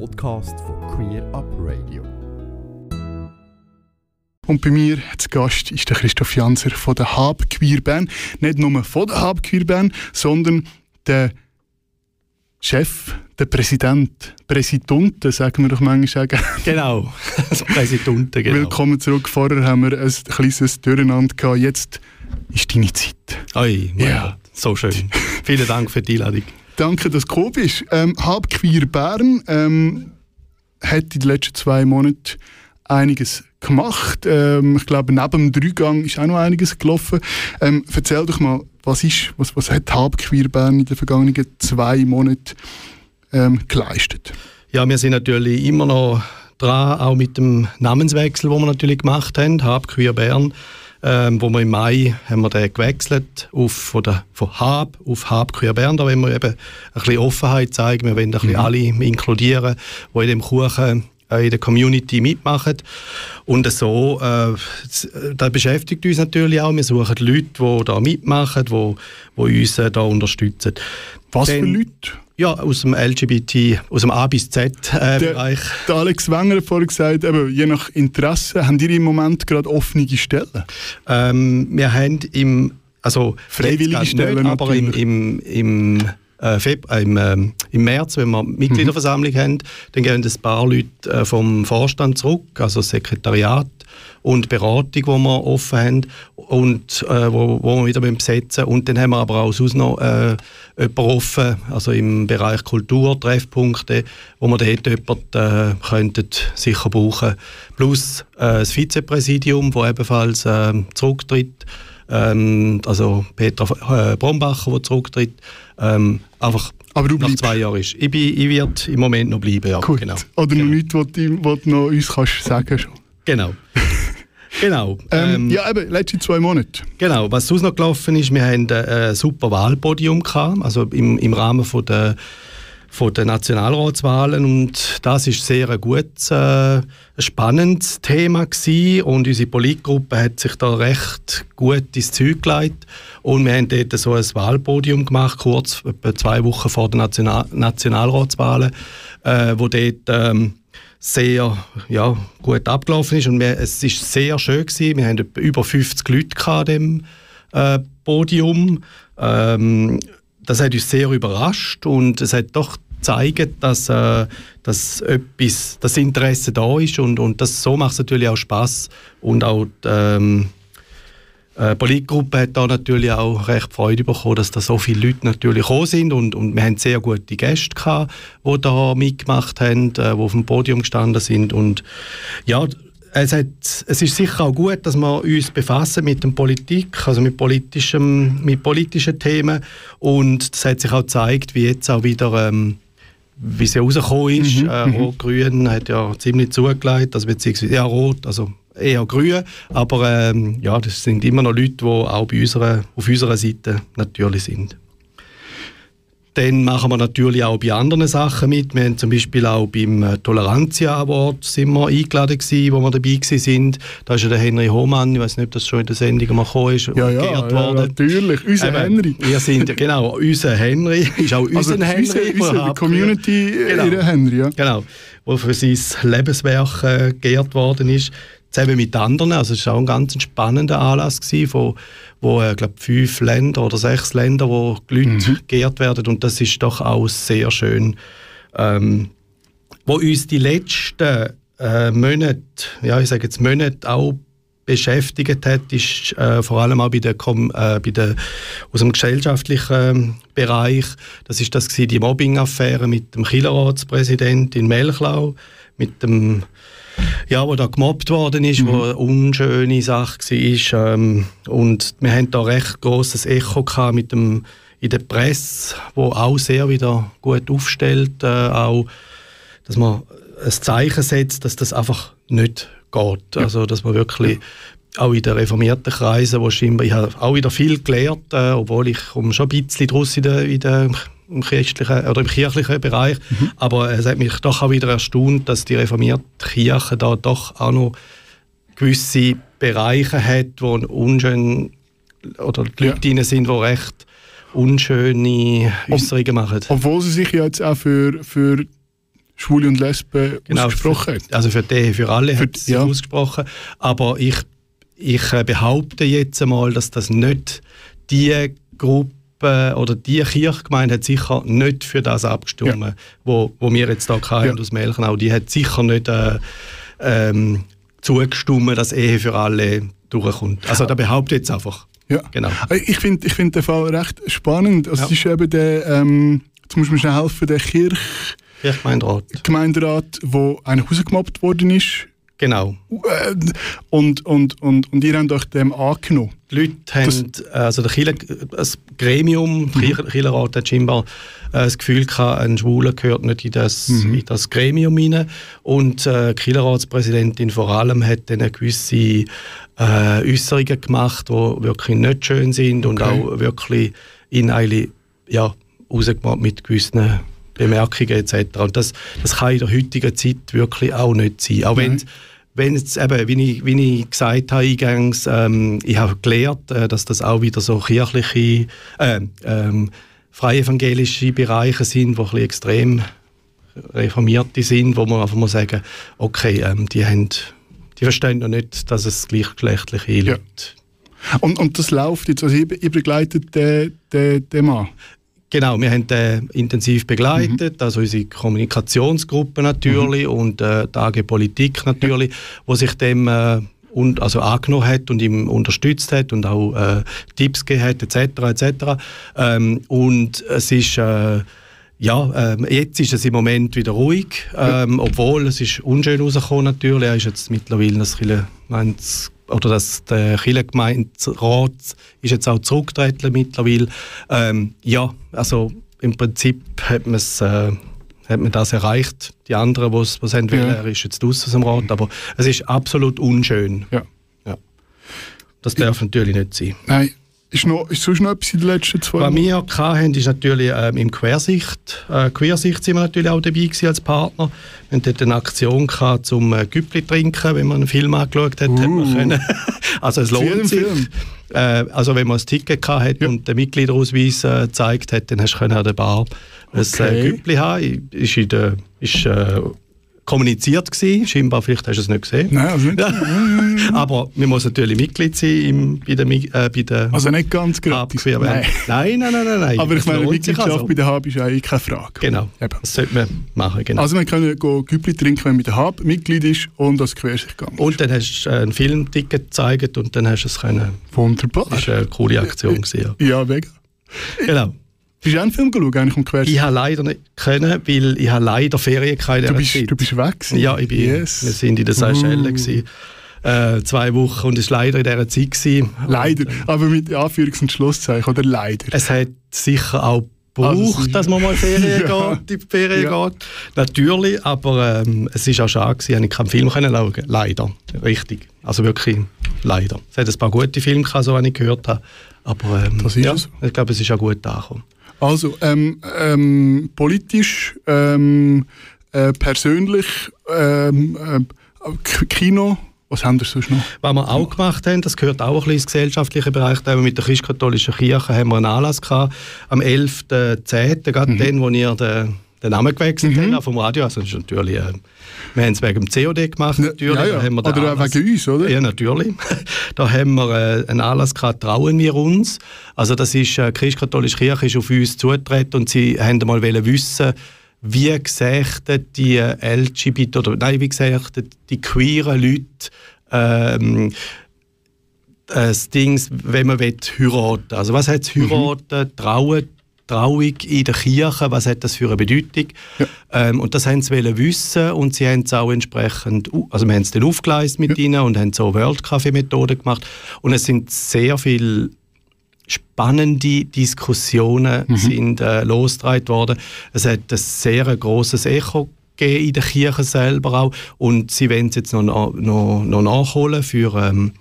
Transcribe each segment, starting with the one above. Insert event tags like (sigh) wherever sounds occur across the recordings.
Podcast von Queer Up Radio. Und bei mir zu Gast ist der Christoph Janser von der Hab Queer Band. Nicht nur von der Hab Queer Band, sondern der Chef, der Präsident, Präsidente, sagen wir doch manchmal. Genau, (laughs) also Präsidente, genau. Willkommen zurück. Vorher haben wir ein kleines Durcheinander gehabt. Jetzt ist deine Zeit. Oi, ja. so schön. Vielen Dank für die Einladung. Danke, dass du gekommen bist. Ähm, Hab Queer Bern ähm, hat in den letzten zwei Monaten einiges gemacht. Ähm, ich glaube, neben dem Dreigang ist auch noch einiges gelaufen. Ähm, erzähl doch mal, was, ist, was, was hat Hab Queer Bern in den vergangenen zwei Monaten ähm, geleistet? Ja, wir sind natürlich immer noch dran, auch mit dem Namenswechsel, den wir natürlich gemacht haben, Hab Queer Bern. Ähm, wo wir im Mai haben wir den gewechselt auf, von, der, von Hab auf Hab Queer Bern. Da wollen wir eben ein bisschen Offenheit zeigen. Wir wollen ein bisschen mhm. alle inkludieren, die in dem Kuchen in der Community mitmachen. Und so, äh, das beschäftigt uns natürlich auch. Wir suchen Leute, die da mitmachen, die, die uns äh, da unterstützen. Was Denn, für Leute? Ja, aus dem LGBT, aus dem A bis Z-Bereich. Äh, der, der, Alex Wenger hat vorhin gesagt, eben, je nach Interesse, haben ihr im Moment gerade offene Stellen? Ähm, wir haben im, also freiwillige Stellen, nicht, aber im, im, im äh, äh, im, äh, im März, wenn wir Mitgliederversammlung mhm. haben, dann gehen ein paar Leute äh, vom Vorstand zurück, also das Sekretariat und Beratung, die wir offen haben und äh, wo, wo wir wieder besetzen Und dann haben wir aber auch sonst noch äh, jemanden offen, also im Bereich Kultur, Treffpunkte, wo wir dort jemanden äh, könnten sicher brauchen. Plus äh, das Vizepräsidium, das ebenfalls äh, zurücktritt, ähm, also Petra äh, Brombacher, der zurücktritt, ähm, einfach aber du nach bleibst. zwei Jahren ist. Ich, bin, ich werde im Moment noch bleiben, ja. Gut. Genau. Oder genau. noch nichts, was du, was du noch uns kannst sagen schon. Genau. (laughs) Genau. Ähm, ähm, ja, eben, letzte zwei Monate. Genau. Was sonst noch gelaufen ist, wir haben ein super Wahlpodium gehabt, also im, im Rahmen von der, von der Nationalratswahlen und das ist sehr ein gutes, äh, spannendes Thema gewesen und unsere Politgruppe hat sich da recht gut ins Zeug gelegt und wir haben dort so ein Wahlpodium gemacht, kurz etwa zwei Wochen vor den National Nationalratswahlen, äh, wo dort ähm, sehr ja, gut abgelaufen ist und wir, es ist sehr schön gewesen. Wir haben über 50 Leute an dem äh, Podium. Ähm, das hat uns sehr überrascht und es hat doch gezeigt, dass, äh, dass etwas, das Interesse da ist und, und das, so macht es natürlich auch Spaß und auch ähm, äh, die Politgruppe hat da natürlich auch recht Freude bekommen, dass da so viele Leute natürlich gekommen sind. Und, und wir haben sehr gute Gäste gehabt, die da mitgemacht haben, äh, die auf dem Podium gestanden sind. Und ja, es, hat, es ist sicher auch gut, dass wir uns befassen mit der Politik, also mit, politischem, mit politischen Themen. Und es hat sich auch gezeigt, wie jetzt auch wieder ähm, wie sie rausgekommen ist. Mhm, äh, mhm. Rot-Grün hat ja ziemlich zugelegt, also beziehungsweise ja, Rot, also eher grün, aber ähm, ja, das sind immer noch Leute, die auch bei unserer, auf unserer Seite natürlich sind. Dann machen wir natürlich auch bei anderen Sachen mit. Wir haben zum Beispiel auch beim äh, Toleranzia Award sind wir eingeladen gewesen, wo wir dabei sind. Da ist ja der Henry Hohmann, ich weiß nicht, ob das schon in der Sendung mal gekommen ist, ja, ja, ja, natürlich, unser Eben, Henry. Wir sind, genau, unser Henry, (laughs) ist auch also unser Henry. Unsere, unsere Community, genau, ihr Henry, ja. Genau, wo für sein Lebenswerk äh, geehrt worden ist zusammen mit anderen. Also es war auch ein ganz spannender Anlass, gewesen, wo, wo äh, glaub, fünf Länder oder sechs Länder, wo die Leute mhm. geehrt werden. Und das ist doch auch sehr schön. Ähm, wo uns die letzten äh, Monate, ja ich sage jetzt Monate auch beschäftigt hat, ist äh, vor allem auch bei der, äh, bei der, aus dem gesellschaftlichen ähm, Bereich. Das ist das die Mobbing-Affäre mit dem Killerratspräsident in Melchlau, mit dem ja, wo da gemobbt worden ist, mhm. wo eine unschöne Sache war. Ähm, und wir haben da recht großes Echo mit dem in der Presse, wo auch sehr wieder gut aufstellt, äh, auch, dass man ein Zeichen setzt, dass das einfach nicht geht. Also, dass man wirklich auch in den reformierten Kreisen, wo scheinbar, ich habe auch wieder viel gelernt, äh, obwohl ich komme schon ein bisschen draus in der, in der im christlichen oder im kirchlichen Bereich. Mhm. Aber es hat mich doch auch wieder erstaunt, dass die reformierte Kirche da doch auch noch gewisse Bereiche hat, wo unschön oder die Leute ja. sind, die recht unschöne Äußerungen machen. Obwohl sie sich jetzt auch für, für Schwule und Lesben genau, ausgesprochen hat. Also für die, für alle für, hat sie ja. ausgesprochen. Aber ich, ich äh, behaupte jetzt einmal, dass das nicht die Gruppe oder die Kirchgemeinde hat sicher nicht für das abgestimmt, ja. wo, wo wir jetzt hier hatten ja. aus Melchenau. Die hat sicher nicht äh, ähm, zugestimmt, dass Ehe für alle durchkommt. Also da behaupte ich jetzt einfach. Ja, genau. Äh, ich finde ich find den Fall recht spannend. Also ja. Es ist eben der, ähm, jetzt muss mir schnell helfen, der Kirch... Kirchgemeinderat. Gemeinderat, wo einer rausgemobbt worden ist. Genau. Äh, und, und, und, und ihr habt euch dem angenommen. Die Leute haben, also der Chile, das Gremium, der mhm. Chielerrat hat scheinbar äh, das Gefühl gehabt, ein Schwuler gehört nicht in das, mhm. in das Gremium hinein. Und äh, die Chielerratspräsidentin vor allem hat dann gewisse äh, Äußerungen gemacht, die wirklich nicht schön sind okay. und auch wirklich in eine, ja, rausgemacht mit gewissen Bemerkungen etc. Und das, das kann in der heutigen Zeit wirklich auch nicht sein. Auch wenn wenn es eben, wie ich, wie ich gesagt habe eingangs, ähm, ich habe gelernt, äh, dass das auch wieder so kirchliche, äh, ähm, freie evangelische Bereiche sind, die ein extrem reformierte sind, wo man einfach mal sagen, okay, ähm, die haben, die verstehen noch nicht, dass es gleichgeschlechtliche ja. Leute und, und das läuft jetzt, also ihr, ihr begleitet den, den, den Mann? Genau, wir haben den intensiv begleitet, mhm. also unsere Kommunikationsgruppe natürlich mhm. und äh, die AG Politik natürlich, ja. wo sich dem äh, und, also angenommen hat und ihm unterstützt hat und auch äh, Tipps gegeben hat etc. etc. Ähm, und es ist äh, ja, ähm, jetzt ist es im Moment wieder ruhig, ähm, obwohl es ist unschön rausgekommen natürlich. Er ist jetzt mittlerweile das meint oder das, der Kirchengemeinderat ist jetzt auch zurückgetreten mittlerweile. Ähm, ja, also im Prinzip hat man äh, hat man das erreicht. Die anderen, die es haben wollen, er ist jetzt aus dem Rat, aber es ist absolut unschön. Ja. ja. Das darf ich, natürlich nicht sein. Nein, ist, noch, ist sonst noch etwas in den letzten zwei Jahren? Was wir hatten, ist natürlich ähm, im Quersicht. Äh, Quersicht sind wir natürlich auch dabei als Partner. Wir hatten dort eine Aktion gehabt, zum äh, Güppli trinken, wenn man einen Film angeschaut hat. Uh. hat man uh. können. (laughs) also es lohnt sich. Äh, also wenn man ein Ticket hatte ja. und den Mitgliederausweis äh, gezeigt hat, dann hast du an der Bar ein äh, Güppli haben. Ist in der, ist, äh, kommuniziert gewesen. Scheinbar, vielleicht hast du es nicht gesehen. Nein, also nicht. (laughs) Aber man muss natürlich Mitglied sein im, bei, der, äh, bei der Also nicht ganz gratis. (laughs) Nein. nein, nein, nein, nein, Aber ich meine, Mitgliedschaft also. bei der HAB ist eigentlich keine Frage. Genau, Eben. das sollte man machen. Genau. Also man kann Güppli trinken, wenn man bei der HAB Mitglied ist und als Quersichtgang Und dann hast du äh, ein Filmticket gezeigt und dann hast du es können. Wunderbar. Das war eine coole Aktion. Gewesen, ja, ja mega. Genau. Bist du einen Film geschaut, eigentlich um Ich habe leider nicht können, weil ich habe leider Ferien keine du bist, Zeit. Du bist weg gewesen? Ja, ich bin, yes. wir sind in der Seychellen uh. äh, zwei Wochen und es war leider in dieser Zeit. Gewesen. Leider, und, äh, aber mit Anführungs- und Schlusszeichen, oder leider? Es hat sicher auch braucht, also, dass man mal Ferien (laughs) ja. geht, in die Ferien ja. geht. Natürlich, aber ähm, es war auch schade, dass ich keinen Film können schauen Leider, richtig. Also wirklich leider. Es hat ein paar gute Filme gehabt, so wie ich gehört habe. Aber ähm, ja, ich glaube, es ist auch gut angekommen. Also, ähm, ähm, politisch, ähm, äh, persönlich, ähm, äh, Kino, was haben wir sonst noch? Was wir auch gemacht haben, das gehört auch ein bisschen ins gesellschaftliche Bereich, da mit der christkatholischen Kirche haben wir einen Anlass gehabt, am 11.10., gerade mhm. den, wo ihr den, den Namen gewechselt mhm. habt vom Radio, also das ist natürlich... Äh, wir haben es wegen dem COD gemacht, natürlich. Ja, ja. haben wir oder Anlass, wegen uns, oder? Ja, natürlich. (laughs) da haben wir äh, einen Anlass gehabt, trauen wir uns. Also das ist, äh, die christkatholische Kirche ist auf uns zugetreten und sie haben mal wissen, wie gesagt die LGBT oder nein, wie gesagt die queeren Leute ähm, das Ding, wenn man heiraten will. Also was heißt heiraten, mhm. trauen, Trauung in der Kirche, was hat das für eine Bedeutung? Ja. Ähm, und das haben sie wissen und sie haben es auch entsprechend, also wir haben es dann aufgeleistet mit ja. ihnen und haben so World Café Methoden gemacht und es sind sehr viele spannende Diskussionen mhm. sind äh, losgetragen worden. Es hat ein sehr großes Echo gegeben in der Kirche selber auch und sie wollen es jetzt noch, noch, noch nachholen für ähm,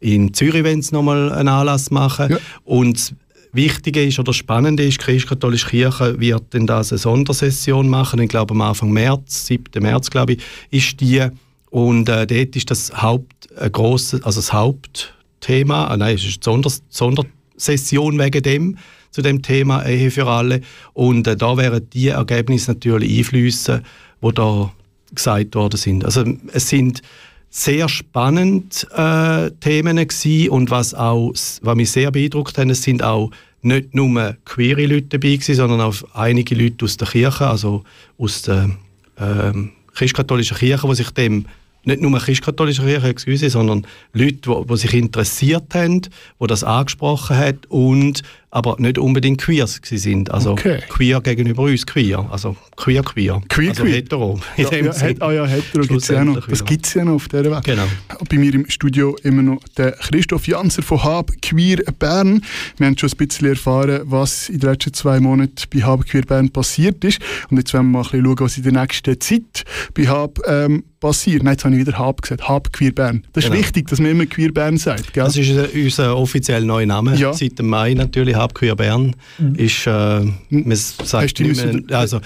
in Zürich wenn sie nochmal einen Anlass machen ja. und Wichtige ist oder Spannende ist, die Christkatholische Kirche wird dann das eine Sondersession machen. Ich glaube am Anfang März, 7. März glaube ich, ist die. Und äh, dort ist das Haupt, ein grosses, also das Hauptthema, ah, nein, es ist eine Sonder Sondersession wegen dem. zu dem Thema Ehe für alle. Und äh, da werden die Ergebnisse natürlich einflüssen, wo da gesagt worden sind. Also es sind sehr spannend äh, Themen gewesen und was auch, was mich sehr beeindruckt hat, es sind auch nicht nur queere Leute dabei gewesen, sondern auch einige Leute aus der Kirche, also aus der ähm, christkatholischen Kirche, die sich dem nicht nur christkatholische Kirche, excuse, sondern Leute, die sich interessiert haben, die das angesprochen haben und aber nicht unbedingt queer sind. Also okay. queer gegenüber uns queer. Also queer queer. Queer also queer. hetero. Ja, ja, Sinn. ah ja, hetero gibt es ja noch. Das gibt es ja noch auf dieser Welt. Genau. Bei mir im Studio immer noch der Christoph Janser von Hab Queer Bern. Wir haben schon ein bisschen erfahren, was in den letzten zwei Monaten bei Hab Queer Bern passiert ist. Und jetzt wollen wir mal ein bisschen schauen, was in der nächsten Zeit bei Hab ähm, passiert. Nein, jetzt habe ich wieder Hab gesagt. Hab Queer Bern. Das ist genau. wichtig, dass man immer Queer Bern sagt. Gell? Das ist unser offizieller neuer Name. Ja. Seit dem Mai natürlich Hab Queer Bern. Mhm. Ist, äh, man sagt mehr, also,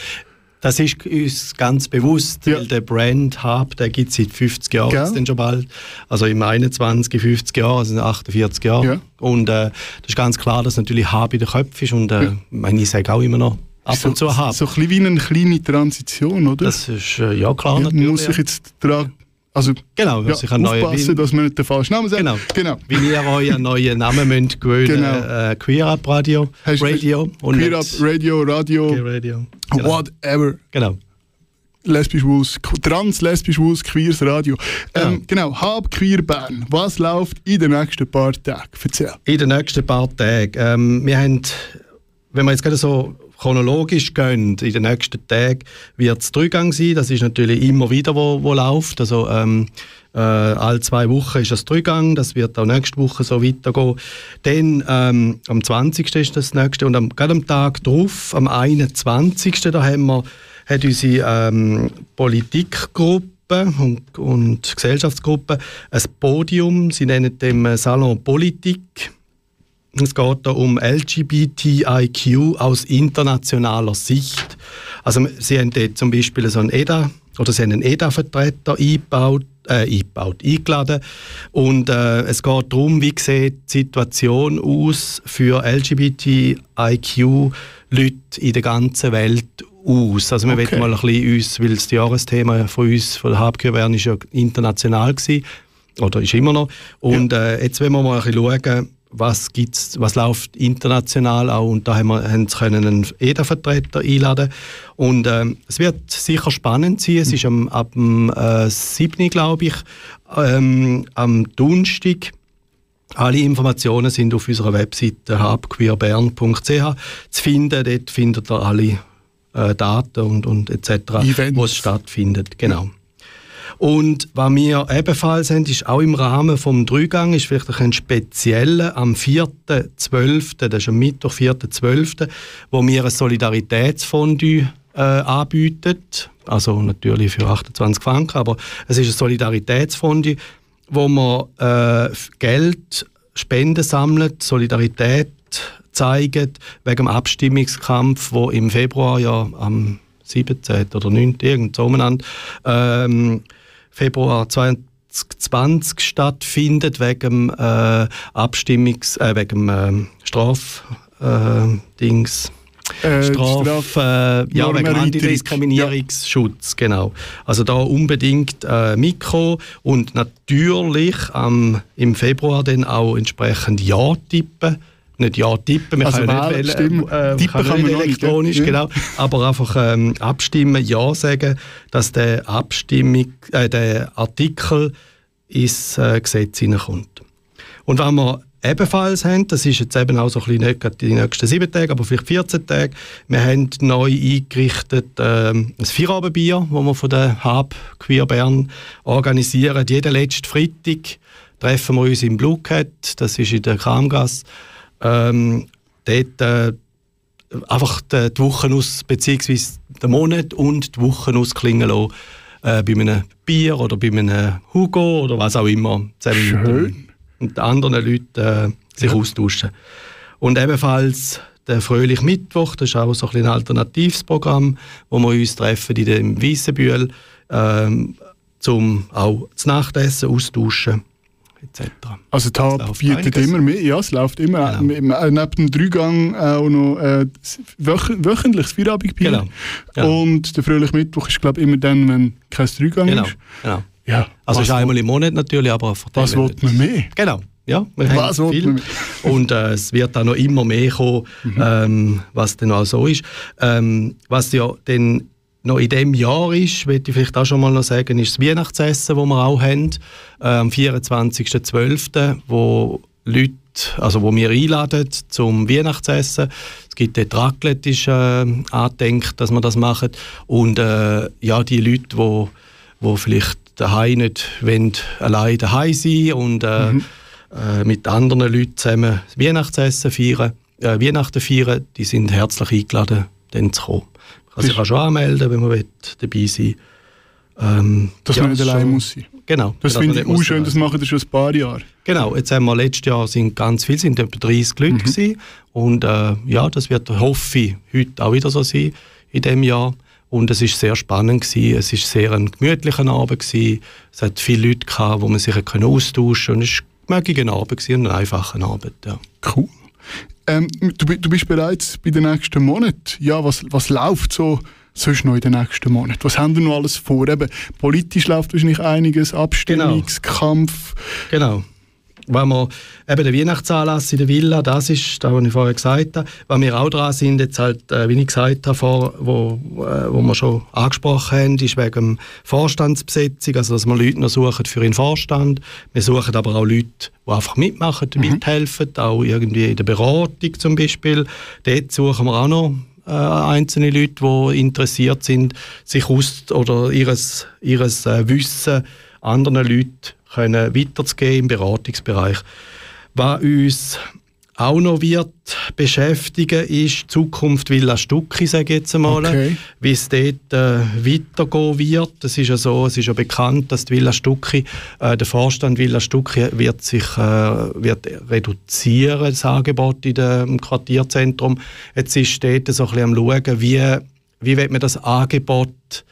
das ist uns ganz bewusst, ja. weil der Brand Hub, der gibt es seit 50 Jahren ja. schon bald. Also im 21, 50 Jahren, also 48 Jahren. Ja. Und äh, das ist ganz klar, dass natürlich Hub in den Köpfen ist und äh, ja. ich sage auch immer noch, ab so, und zu Hub. So ein bisschen wie eine kleine Transition, oder? Das ist, äh, ja klar, natürlich. Muss ich jetzt daran also, genau, ja, aufpassen, neue, dass man nicht den falschen Namen sagt. Genau. genau. Wie ihr euch einen neuen Namen müsst gewöhnen genau. äh, Queer Up Radio, Radio. Und Queer Up Radio, Radio, Radio. Genau. whatever. Genau. Lesbisch, schwules, trans, lesbisch, schwules, queers Radio. Ähm, genau. genau, Hab Queer Bern. Was läuft in den nächsten paar Tagen? Erzähl. In den nächsten paar Tagen. Ähm, wir haben, wenn wir jetzt gerade so chronologisch gehen, in den nächsten Tagen wird es Drügang sein. Das ist natürlich immer wieder, wo, wo läuft. Also, ähm, äh, alle zwei Wochen ist das Drügang, das wird auch nächste Woche so weitergehen. Dann ähm, am 20. ist das nächste und am, gerade am Tag darauf, am 21. da haben wir, hat unsere ähm, Politikgruppe und, und Gesellschaftsgruppe ein Podium, sie nennen dem Salon Politik es geht da um LGBTIQ aus internationaler Sicht. Also sie haben dort zum Beispiel so einen EDA oder sie haben einen EDA-Vertreter eingebaut, äh, eingebaut, eingeladen. Und äh, es geht darum, wie sieht die Situation aus für LGBTIQ-Leute in der ganzen Welt aus. Also wir okay. wollen mal ein bisschen uns, weil das Jahresthema von uns, von der Habkürbern, ist ja international gewesen, oder ist immer noch. Und ja. äh, jetzt wollen wir mal ein bisschen schauen, was, gibt's, was läuft international auch und da haben wir haben können einen EDA-Vertreter einladen und ähm, es wird sicher spannend sein. Es ist am, ab dem äh, 7. glaube ich, ähm, am Donnerstag. Alle Informationen sind auf unserer Webseite habqueerbern.ch zu finden. Dort findet ihr alle äh, Daten und, und etc., wo es stattfindet. Genau. Und was wir ebenfalls haben, ist auch im Rahmen des Dreigang, ist vielleicht ein spezieller am 4.12., das ist am Mittwoch, 4.12., wo wir ein Solidaritätsfondue äh, anbieten. Also natürlich für 28 Franken, aber es ist ein Solidaritätsfondue, wo man äh, Geld, Spenden sammelt, Solidarität zeigen wegen dem Abstimmungskampf, wo im Februar ja am 17. oder 9. irgend so umeinander, ähm, Februar 2020 stattfindet wegen äh, Abstimmungs, äh, wegen äh, Straf äh, Dings. Äh, Straf, Straf äh, ja, wegen Antidiskriminierungsschutz, ja. genau. Also da unbedingt äh, Mikro und natürlich ähm, im Februar dann auch entsprechend Ja tippen nicht Ja tippen, wir also können nicht wählen, äh, tippen kann, kann nicht elektronisch, nicht, genau, aber einfach ähm, abstimmen, Ja sagen, dass der Abstimmung, äh, der Artikel ins äh, Gesetz hineinkommt. Und wenn wir ebenfalls haben, das ist jetzt eben auch so ein bisschen nicht die nächsten sieben Tage, aber vielleicht 14 Tage, wir haben neu eingerichtet ähm, ein Feierabendbier, das wir von der Hub Queer Bern organisieren. Jeden letzten Freitag treffen wir uns im Blue Cat, das ist in der Kramgasse ähm, dort äh, einfach die, die Wochen aus, beziehungsweise den Monat und die Wochen ausklingen lassen, äh, bei einem Bier oder bei einem Hugo oder was auch immer, zusammen Schön. mit, mit anderen Leuten äh, sich ja. austauschen. Und ebenfalls der Fröhlich Mittwoch, das ist auch so ein, ein alternatives Programm, wo wir uns treffen in dem Weissenbühl, ähm, zum auch das Nachtessen austauschen etc. Also Hab bietet immer mehr, ja, es läuft immer. Genau. Äh, neben dem Dreigang auch noch äh, wöch wöchentliches Feierabendbier. Genau. Ja. Und der fröhliche Mittwoch ist, glaube ich, immer dann, wenn kein Dreigang genau. ist. Genau. Ja, also ist einmal im Monat natürlich, aber Was will man mehr? Genau. Ja, wir was haben viel. Und äh, es wird auch noch immer mehr kommen, mhm. ähm, was dann auch so ist. Ähm, was ja dann noch in diesem Jahr ist, möchte ich vielleicht auch schon mal noch sagen, ist das Weihnachtsessen, das wir auch haben, äh, am 24.12., wo Leute, also wo wir einladen zum Weihnachtsessen. Es gibt dort Raclette, ist äh, angedenkt, dass wir das machen. Und äh, ja, die Leute, die, die vielleicht daheim nicht wollen, allein daheim sein und äh, mhm. äh, mit anderen Leuten zusammen das Weihnachtsessen feiern, äh, Weihnachten feiern, die sind herzlich eingeladen, dann zu kommen. Man kann sich auch schon anmelden, wenn man will, dabei sein ähm, Dass ja, man nicht allein muss sein. Genau. Das finde ich auch schön, das machen wir schon ein paar Jahre. Genau, jetzt haben wir letztes Jahr sind ganz viele, sind etwa 30 Leute mhm. gewesen. und äh, ja, das wird, hoffe ich, heute auch wieder so sein in diesem Jahr. Und es ist sehr spannend gewesen. Es ist sehr ein gemütlicher Abend gewesen. Es hat viele Leute gehabt, wo man sich austauschen konnte. Und es war ein gemütlicher Abend gewesen, ein einfacher Abend. Ja. Cool. Ähm, du, du, bist bereits bei den nächsten Monaten. Ja, was, was läuft so sonst noch in den nächsten Monaten? Was haben wir noch alles vor? Eben, politisch läuft wahrscheinlich einiges, Abstimmungskampf. Genau. genau wenn wir eben den Weihnachtsanlass in der Villa, das ist das, was ich vorher gesagt habe, weil wir auch dran sind, jetzt halt, äh, wie ich gesagt habe, vor, wo, äh, wo wir schon angesprochen haben, ist wegen Vorstandsbesetzung, also dass wir Leute noch suchen für den Vorstand. Wir suchen aber auch Leute, die einfach mitmachen, mhm. mithelfen, auch irgendwie in der Beratung zum Beispiel. Dort suchen wir auch noch äh, einzelne Leute, die interessiert sind, sich aus oder ihres, ihres äh, Wissen anderen Leuten können weiterzugeben im Beratungsbereich. Was uns auch noch wird beschäftigen, ist die Zukunft Villa Stucki, sage ich jetzt einmal. Okay. Wie es dort äh, weitergehen wird. Es ist ja so, es ist ja bekannt, dass die Villa Stucki, äh, der Vorstand Villa Stucki wird sich äh, wird reduzieren, das Angebot in dem, Quartierzentrum. Jetzt ist dort so ein bisschen am schauen, wie, wie wird man das Angebot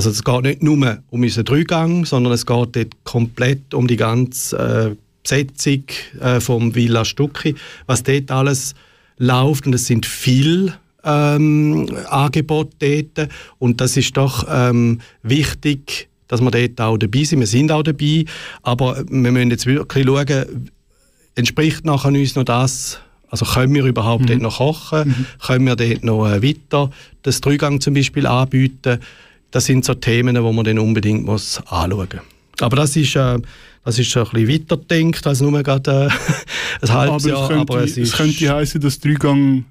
also es geht nicht nur um unseren Dreigang, sondern es geht dort komplett um die ganze äh, Besetzung äh, vom Villa Stucki, was dort alles läuft und es sind viele ähm, Angebote dort und das ist doch ähm, wichtig, dass wir dort auch dabei sind. Wir sind auch dabei, aber wir müssen jetzt wirklich schauen, entspricht nachher uns noch das, also können wir überhaupt mhm. dort noch kochen, mhm. können wir dort noch äh, weiter das Dreigang zum Beispiel anbieten, das sind so Themen, die man dann unbedingt muss anschauen muss. Aber das ist, äh, das ist ein bisschen weiter gedacht als nur gerade äh, ein halbes aber Jahr. Könnte, aber es, es könnte heißen, dass Dreigang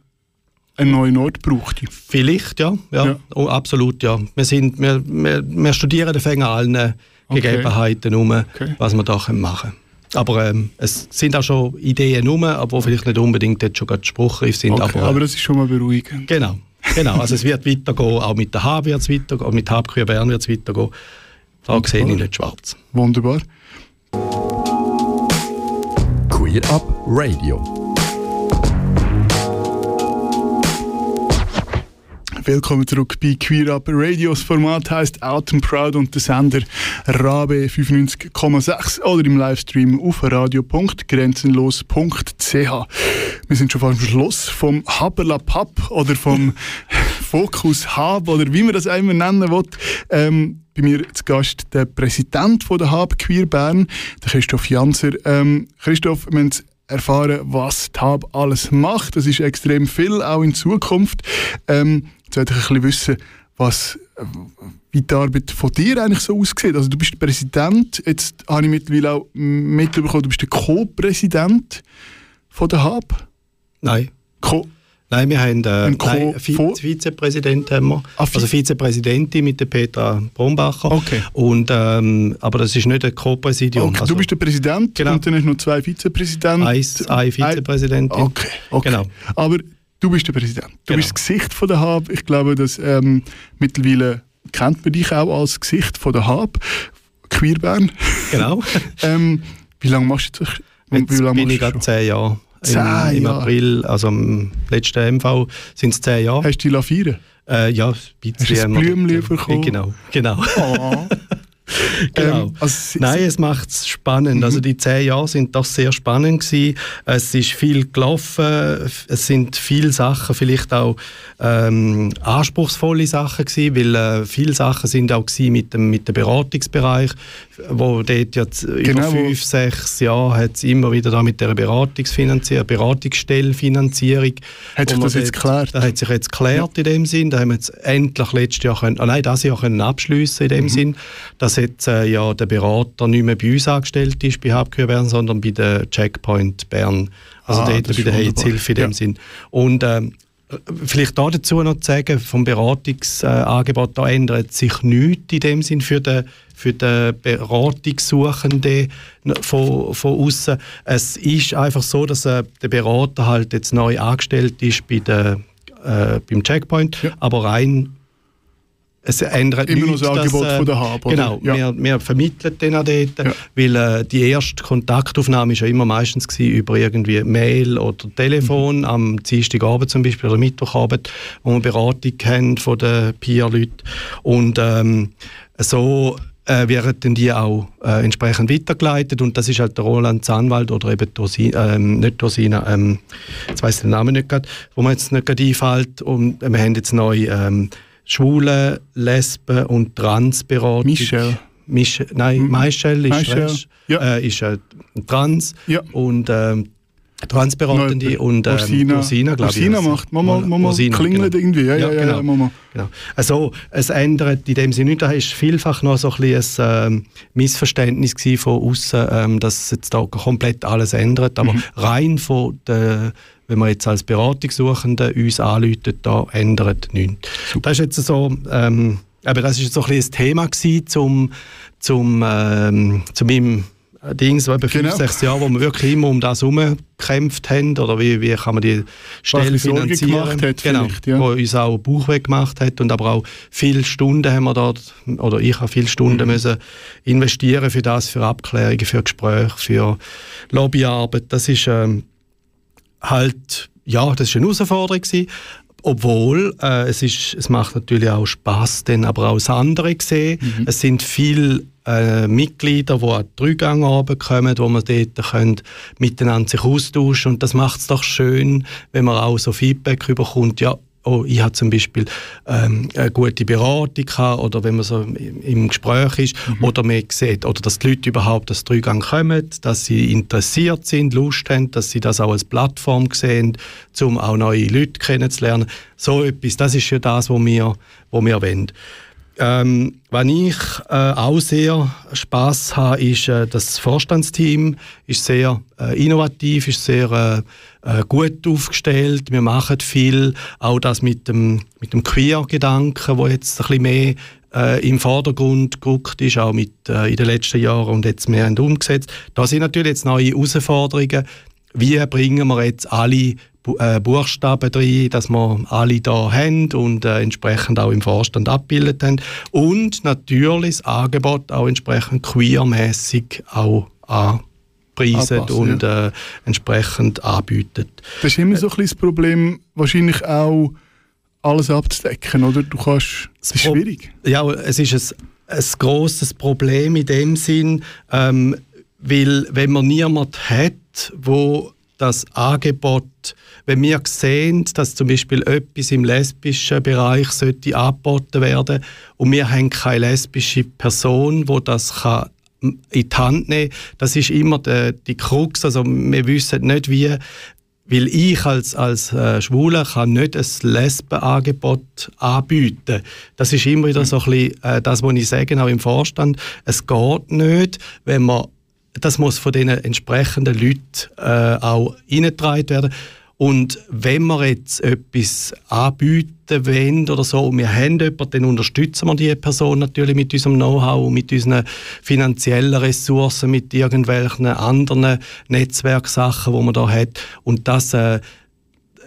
einen neuen Ort braucht. Vielleicht, ja. ja, ja. Oh, absolut, ja. Wir, sind, wir, wir, wir studieren den allen okay. Gegebenheiten um, okay. was wir da machen können. Aber ähm, es sind auch schon Ideen rum, aber vielleicht nicht unbedingt jetzt schon gerade spruchreif sind. Okay, aber, aber das ist schon mal beruhigend. Genau, Genau, also es wird weitergehen, auch mit der Hab wird es weitergehen, mit Hab Queer Bern wird es weitergehen. Da sehe ich nicht schwarz. Wunderbar. Queer Up Radio. Willkommen zurück bei Queer Up Radio. Das Format heisst Out and Proud und der Sender Rabe 95,6 oder im Livestream auf radio.grenzenlos.ch. Wir sind schon fast am Schluss vom Haberla Pub oder vom (laughs) Focus Hub oder wie man das einmal nennen will. Ähm, bei mir zu Gast der Präsident von der Hub Queer Bern, der Christoph Janser. Ähm, Christoph, wir haben erfahren, was die Hub alles macht. Das ist extrem viel, auch in Zukunft. Ähm, Jetzt möchte ich ein bisschen wissen, was, wie die Arbeit von dir eigentlich so aussieht. Also du bist Präsident, jetzt habe ich mittlerweile auch mitbekommen, du bist der Co-Präsident von der HAB. Nein. Co Nein, wir haben äh, nein, Vize Vizepräsident haben wir. Ah, also Vizepräsidentin mit der Petra Brombacher. Okay. Und, ähm, aber das ist nicht ein Co-Präsidium. Okay, also, du bist der Präsident genau. und dann hast du noch zwei Vizepräsidenten. Eins, eine Vizepräsidentin. Okay, okay. Genau. Aber Du bist der Präsident. Du genau. bist das Gesicht von der HAB. Ich glaube, dass ähm, mittlerweile kennt man dich auch als Gesicht von der HAB. Queerbern. Genau. (laughs) ähm, wie lange machst du das? Jetzt wie lange bin ich gerade zehn Jahre. Im, Im, April, also am letzten MV, sind es zehn Jahre. Hast du die Lafieren? Äh, ja, ein bisschen. Hast du ein Blümchen bekommen? Genau, genau. Oh. (laughs) (laughs) genau. Ähm, also, Nein, es macht es spannend. Mhm. Also die zehn Jahre sind doch sehr spannend gewesen. Es ist viel gelaufen. Es sind viele Sachen, vielleicht auch ähm, anspruchsvolle Sachen gewesen, weil äh, viele Sachen sind auch mit dem, mit dem Beratungsbereich, wo dort jetzt genau, über fünf, sechs Jahre hat es immer wieder da mit der Beratungsfinanzierung, Beratungsstellenfinanzierung. Hat sich das jetzt geklärt? Das hat sich jetzt geklärt ja. in dem Sinn. Da haben wir jetzt endlich letztes Jahr können, oh nein, das Jahr können abschließen in dem mhm. Sinn, dass jetzt äh, ja der Berater nicht mehr bei uns angestellt ist bei Habkür Bern, sondern bei der Checkpoint Bern. Also ah, dort bei der Heizhilfe in dem ja. Sinn. Und ähm, Vielleicht da dazu noch zu sagen, vom Beratungsangebot, da ändert sich nichts in dem Sinn für den, für den Beratungssuchenden von, von außen. Es ist einfach so, dass äh, der Berater halt jetzt neu angestellt ist bei der, äh, beim Checkpoint, ja. aber rein es ändert Immer nichts, noch das Angebot dass, äh, von der Hub, Genau, ja. wir, wir vermitteln den auch dort, ja. weil äh, die erste Kontaktaufnahme ist ja immer meistens über irgendwie Mail oder Telefon, mhm. am Dienstagabend zum Beispiel oder Mittwochabend, wo wir Beratung haben von den Peer-Leuten und ähm, so äh, werden die auch äh, entsprechend weitergeleitet und das ist halt der Roland Zahnwald oder eben Dosina, ähm, nicht Dosina, ähm, jetzt weiss ich den Namen nicht gerade, wo man jetzt nicht gerade einfällt und wir haben jetzt neu ähm, Schwule, Lesben und Transberatung. Michelle. Mich, nein, mhm. Michelle ist, Michelle. ja. äh, ist äh, trans ja. und äh, Transberatende no, und ähm, Ursina, Ursina glaube ich. Ursina macht, Mama, Mama Ursina, klingelt genau. irgendwie, ja, ja, ja, genau. ja Mama. Genau. Also es ändert in dem Sinne nicht, da ist vielfach noch so ein, ein ähm, Missverständnis von außen, ähm, dass jetzt da komplett alles ändert, aber mhm. rein von der wenn man jetzt als Beratungssuchende uns anläutet, da ändert nichts. Das ist jetzt so, ähm, aber das ist so ein, ein Thema gewesen, zum, zum, ähm, zu meinem Dings, so genau. fünf, sechs Jahre, wo wir wirklich immer um das herumgekämpft haben, oder wie, wie kann man die Stelle finanzieren, gemacht hat genau, ja. wo uns auch Bauchweg gemacht hat und aber auch viele Stunden haben wir dort, oder ich habe viele Stunden mhm. müssen investieren für das, für Abklärungen, für Gespräche, für Lobbyarbeit, das ist ähm, halt, ja, das ist eine Herausforderung gewesen. Obwohl, äh, es, ist, es macht natürlich auch Spaß, denn aber auch das andere gesehen. Mhm. Es sind viele äh, Mitglieder, die an die Drügang kommen, wo man dort können miteinander sich austauschen und das macht es doch schön, wenn man auch so Feedback bekommt, ja, oh, ich habe zum Beispiel ähm, eine gute Beratung gehabt, oder wenn man so im Gespräch ist, mhm. oder man sieht, oder dass die Leute überhaupt das Dreigang kommen, dass sie interessiert sind, Lust haben, dass sie das auch als Plattform sehen, um auch neue Leute kennenzulernen. So etwas, das ist ja das, was wir, was wir wollen. Ähm, was ich äh, auch sehr Spaß habe, ist, äh, das Vorstandsteam ist sehr äh, innovativ, ist sehr äh, äh, gut aufgestellt. Wir machen viel, auch das mit dem, mit dem Queer-Gedanken, wo jetzt ein bisschen mehr äh, im Vordergrund gerückt ist, auch mit, in den letzten Jahren und jetzt mehr umgesetzt. Da sind natürlich jetzt neue Herausforderungen. Wie bringen wir jetzt alle äh, Buchstaben drin, dass wir alle da haben und äh, entsprechend auch im Vorstand abgebildet haben. Und natürlich das Angebot auch entsprechend queermäßig auch anpreisen und ja. äh, entsprechend anbietet. Das ist immer so ein bisschen das Problem, wahrscheinlich auch alles abzudecken, oder? Du kannst, das ist schwierig. Ja, es ist ein, ein grosses Problem in dem Sinn, ähm, weil wenn man niemanden hat, wo das Angebot, wenn wir sehen, dass zum Beispiel etwas im lesbischen Bereich sollte angeboten werden und wir haben keine lesbische Person, wo das kann in die Hand nehmen Das ist immer die, die Krux. Also wir wissen nicht, wie, weil ich als, als äh, Schwule kann nicht ein Lesbenangebot anbieten. Das ist immer wieder so ein bisschen äh, das, was ich sage, auch im Vorstand. Es geht nicht, wenn man das muss von den entsprechenden Leuten äh, auch eingetragen werden. Und wenn wir jetzt etwas anbieten wollen oder so, und wir haben jemanden, dann unterstützen wir diese Person natürlich mit unserem Know-how, mit unseren finanziellen Ressourcen, mit irgendwelchen anderen Netzwerksachen, die man da hat. Und das äh,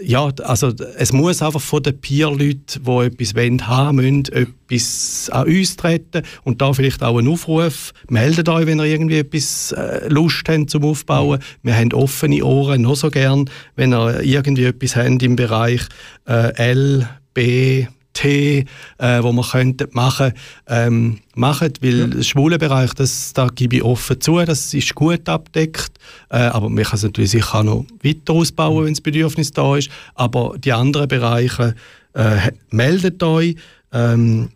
ja, also es muss einfach von den Peer-Leuten, die etwas wollen, haben müssen, etwas an uns treten und da vielleicht auch einen Aufruf, meldet euch, wenn ihr irgendwie etwas äh, Lust habt zum Aufbauen. Wir haben offene Ohren, noch so gern, wenn ihr irgendwie etwas habt im Bereich äh, L, B, Tee, äh, wo man könnte machen, ähm, machen, weil ja. der schwule Bereich, das, da gebe ich offen zu, das ist gut abdeckt, äh, aber man kann es natürlich sicher auch noch weiter ausbauen, wenn das Bedürfnis da ist, aber die anderen Bereiche, äh, meldet euch, ähm,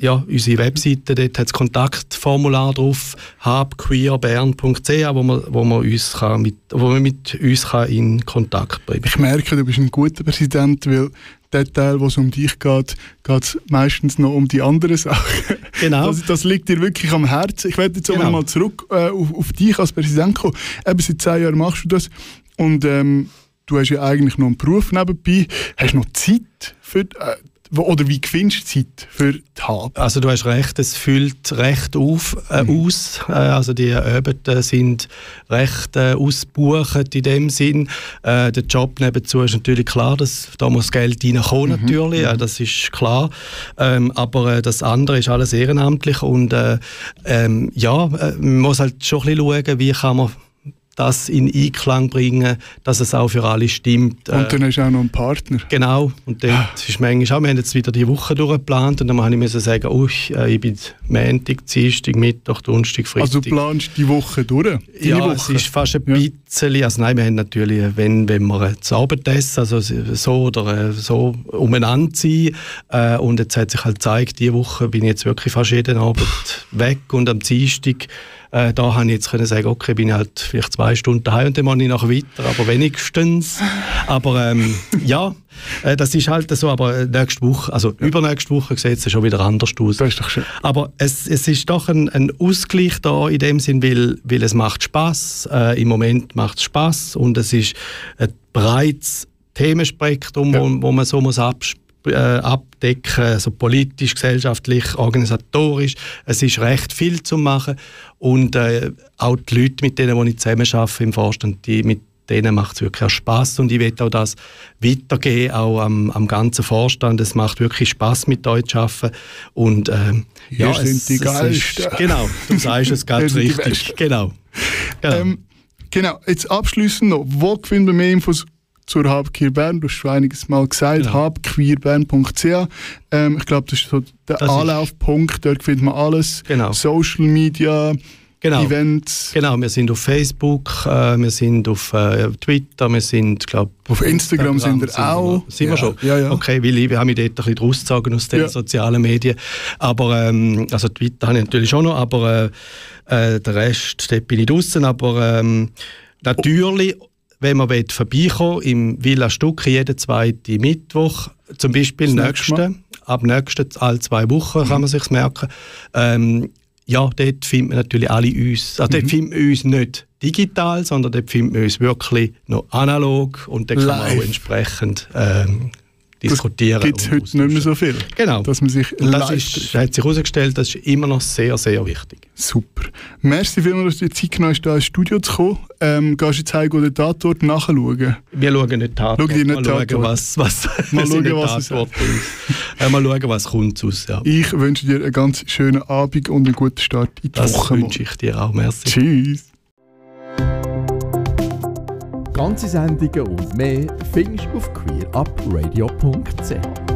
ja, unsere Webseite, dort hat es Kontaktformular drauf, habqueerbern.ch, wo man, wo man, uns kann mit, wo man mit uns kann in Kontakt bleiben Ich merke, du bist ein guter Präsident, weil der Teil, wo es um dich geht, geht es meistens noch um die anderen Sachen. Genau. Das, das, liegt dir wirklich am Herzen. Ich werde jetzt genau. mal zurück äh, auf, auf, dich als Präsident kommen. Eben seit zehn Jahren machst du das und ähm, du hast ja eigentlich noch einen Beruf nebenbei. Hast du noch Zeit für, äh, oder wie findest du Zeit für die Hab? Also du hast recht, es füllt recht auf, äh, mhm. aus. Äh, also die Arbeiten sind recht äh, ausgebucht in dem Sinn. Äh, der Job nebenzu ist natürlich klar, dass da muss Geld reinkommen mhm. natürlich, mhm. das ist klar. Ähm, aber äh, das andere ist alles ehrenamtlich und äh, ähm, ja, man muss halt schon ein bisschen schauen, wie kann man das in Einklang bringen, dass es auch für alle stimmt. Und dann hast du auch noch einen Partner. Genau, und dort ah. ist manchmal auch, wir haben jetzt wieder die Woche durchgeplant und dann musste ich sagen, oh, äh, ich bin Montag, Dienstag, Mittwoch, Donnerstag, Freitag. Also du planst die Woche durch? Deine ja, Woche. es ist fast ein ja. bisschen, also nein, wir haben natürlich, wenn, wenn wir zu Abend essen, also so oder äh, so umeinander sein äh, und jetzt hat sich halt gezeigt, diese Woche bin ich jetzt wirklich fast jeden Abend weg und am Dienstag äh, da habe ich jetzt können sagen, okay, bin ich halt vielleicht zwei Stunden daheim und dann mache ich noch weiter, aber wenigstens. Aber ähm, (laughs) ja, äh, das ist halt so, aber nächste Woche, also ja. übernächste Woche sieht es schon wieder anders aus. Das ist doch schön. Aber es, es ist doch ein, ein Ausgleich da in dem Sinn, weil, weil es macht Spaß. Äh, Im Moment macht es Spaß und es ist ein breites Themenspektrum, ja. wo, wo man so muss abspielen äh, abdecken, also politisch, gesellschaftlich, organisatorisch. Es ist recht viel zu machen und äh, auch die Leute, mit denen ich zusammen arbeite im Vorstand, die, mit denen macht es wirklich auch Spaß und ich will auch das weitergeben, auch am, am ganzen Vorstand. Es macht wirklich Spaß mit euch zu arbeiten und äh, ja, sind es, die Geilsten. Genau, du (laughs) sagst es ganz richtig. Genau. Genau. Ähm, genau. Jetzt abschließend noch, wo finden wir mehr Infos zur Habqueer Bern. Du hast schon einiges Mal gesagt, genau. habqueerbern.ch. Ähm, ich glaube, das ist so der das Anlaufpunkt. Dort findet man alles. Genau. Social Media. Genau. Events. Genau, wir sind auf Facebook, äh, wir sind auf äh, Twitter, wir sind, glaube Auf Instagram, Instagram sind wir auch. Sind wir, ja. schon? Ja, ja. Okay, weil ich, wir haben mich dort ein bisschen rausgezogen aus den ja. sozialen Medien. Aber, ähm, also Twitter habe ich natürlich schon noch, aber äh, äh der Rest, dort bin ich draußen. Aber ähm, natürlich wenn man vorbeikommen im Villa Stucki jeden zweiten Mittwoch, zum Beispiel nächsten, ab nächsten, alle zwei Wochen kann man sich merken. Ähm, ja, dort findet man natürlich alle uns. Also dort mhm. findet man uns nicht digital, sondern dort findet man uns wirklich noch analog und dann kann man auch entsprechend ähm, diskutieren. Das gibt es heute nicht mehr so viel. Genau. Dass man sich das ist, hat sich herausgestellt, das ist immer noch sehr, sehr wichtig. Super. Merci vielmals, dass du dir Zeit genommen hast, hier ins Studio zu kommen. Ähm, gehst du jetzt heim oder Tatort nachschauen? Wir schauen nicht Tatort. Schau dir nicht mal schauen, was, was, mal (laughs) schauen, was es ist. äh, mal schauen, was kommt aus. Ja. Ich wünsche dir einen ganz schönen Abend und einen guten Start in die das Woche. Das wünsche ich dir auch. Merci. Tschüss. Ganze Sendungen und mehr findest du auf queerupradio.ch.